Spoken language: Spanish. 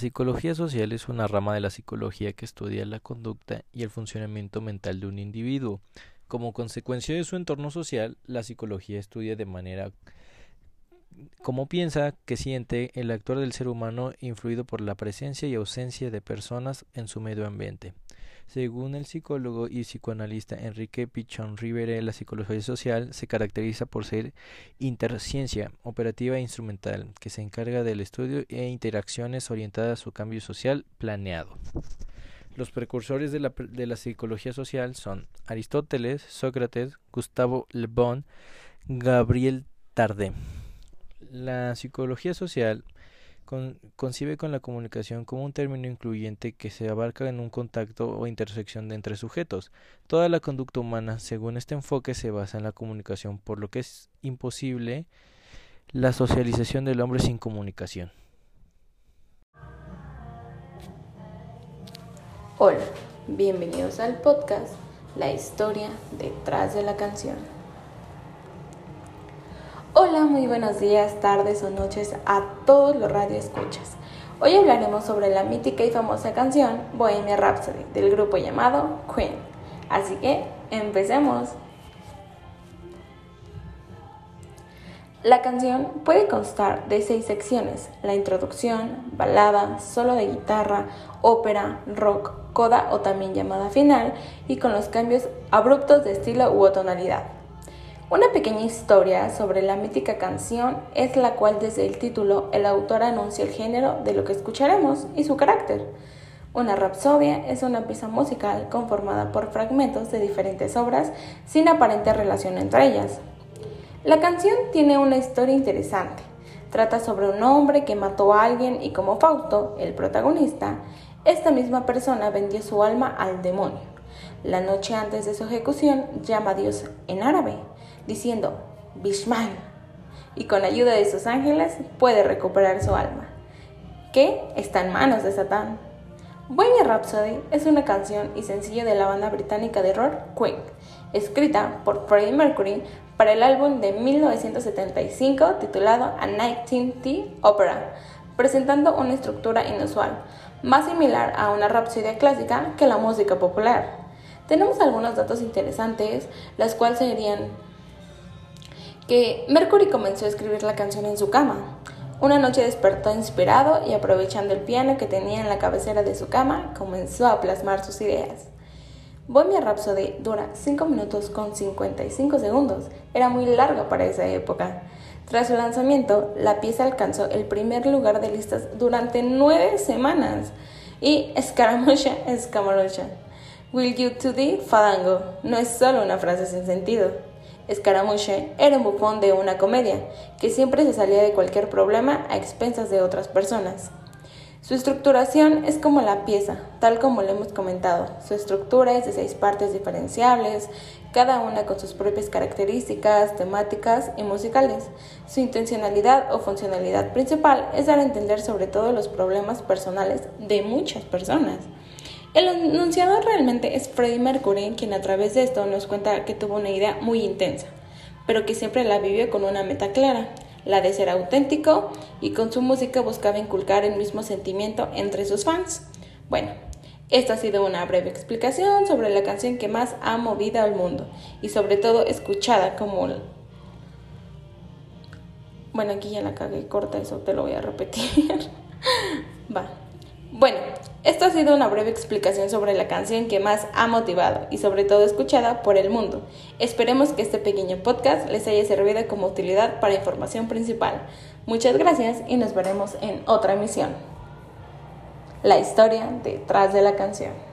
Psicología social es una rama de la psicología que estudia la conducta y el funcionamiento mental de un individuo. Como consecuencia de su entorno social, la psicología estudia de manera cómo piensa, que siente el actuar del ser humano influido por la presencia y ausencia de personas en su medio ambiente. Según el psicólogo y psicoanalista Enrique Pichón Rivera, la psicología social se caracteriza por ser interciencia operativa e instrumental, que se encarga del estudio e interacciones orientadas a su cambio social planeado. Los precursores de la, de la psicología social son Aristóteles, Sócrates, Gustavo Le Bon, Gabriel Tarde. La psicología social concibe con la comunicación como un término incluyente que se abarca en un contacto o intersección de entre sujetos. Toda la conducta humana, según este enfoque, se basa en la comunicación, por lo que es imposible la socialización del hombre sin comunicación. Hola, bienvenidos al podcast La historia detrás de la canción. Hola, muy buenos días, tardes o noches a todos los radioescuchas. Hoy hablaremos sobre la mítica y famosa canción Bohemia Rhapsody del grupo llamado Queen. Así que, empecemos. La canción puede constar de seis secciones, la introducción, balada, solo de guitarra, ópera, rock, coda o también llamada final, y con los cambios abruptos de estilo u tonalidad. Una pequeña historia sobre la mítica canción es la cual desde el título el autor anuncia el género de lo que escucharemos y su carácter. Una rapsodia es una pieza musical conformada por fragmentos de diferentes obras sin aparente relación entre ellas. La canción tiene una historia interesante. Trata sobre un hombre que mató a alguien y como Fausto, el protagonista, esta misma persona vendió su alma al demonio. La noche antes de su ejecución llama a Dios en árabe diciendo Bishman y con ayuda de sus ángeles puede recuperar su alma, que está en manos de Satán. Bohemian Rhapsody es una canción y sencillo de la banda británica de rock Queen, escrita por Freddie Mercury para el álbum de 1975 titulado A 19th Opera, presentando una estructura inusual, más similar a una rapsodia clásica que la música popular. Tenemos algunos datos interesantes, las cuales serían que Mercury comenzó a escribir la canción en su cama. Una noche despertó inspirado y aprovechando el piano que tenía en la cabecera de su cama, comenzó a plasmar sus ideas. Bohemia Rhapsody dura 5 minutos con 55 segundos. Era muy larga para esa época. Tras su lanzamiento, la pieza alcanzó el primer lugar de listas durante 9 semanas. Y escaramucha, escamarocha. Will you to the fadango no es solo una frase sin sentido. Escaramuche era un bufón de una comedia, que siempre se salía de cualquier problema a expensas de otras personas. Su estructuración es como la pieza, tal como le hemos comentado. Su estructura es de seis partes diferenciables, cada una con sus propias características, temáticas y musicales. Su intencionalidad o funcionalidad principal es dar a entender sobre todo los problemas personales de muchas personas. El enunciador realmente es Freddie Mercury, quien a través de esto nos cuenta que tuvo una idea muy intensa, pero que siempre la vivió con una meta clara, la de ser auténtico, y con su música buscaba inculcar el mismo sentimiento entre sus fans. Bueno, esta ha sido una breve explicación sobre la canción que más ha movido al mundo y sobre todo escuchada como... Bueno, aquí ya la cagué, corta eso, te lo voy a repetir. Esto ha sido una breve explicación sobre la canción que más ha motivado y sobre todo escuchada por el mundo. Esperemos que este pequeño podcast les haya servido como utilidad para información principal. Muchas gracias y nos veremos en otra emisión. La historia detrás de la canción.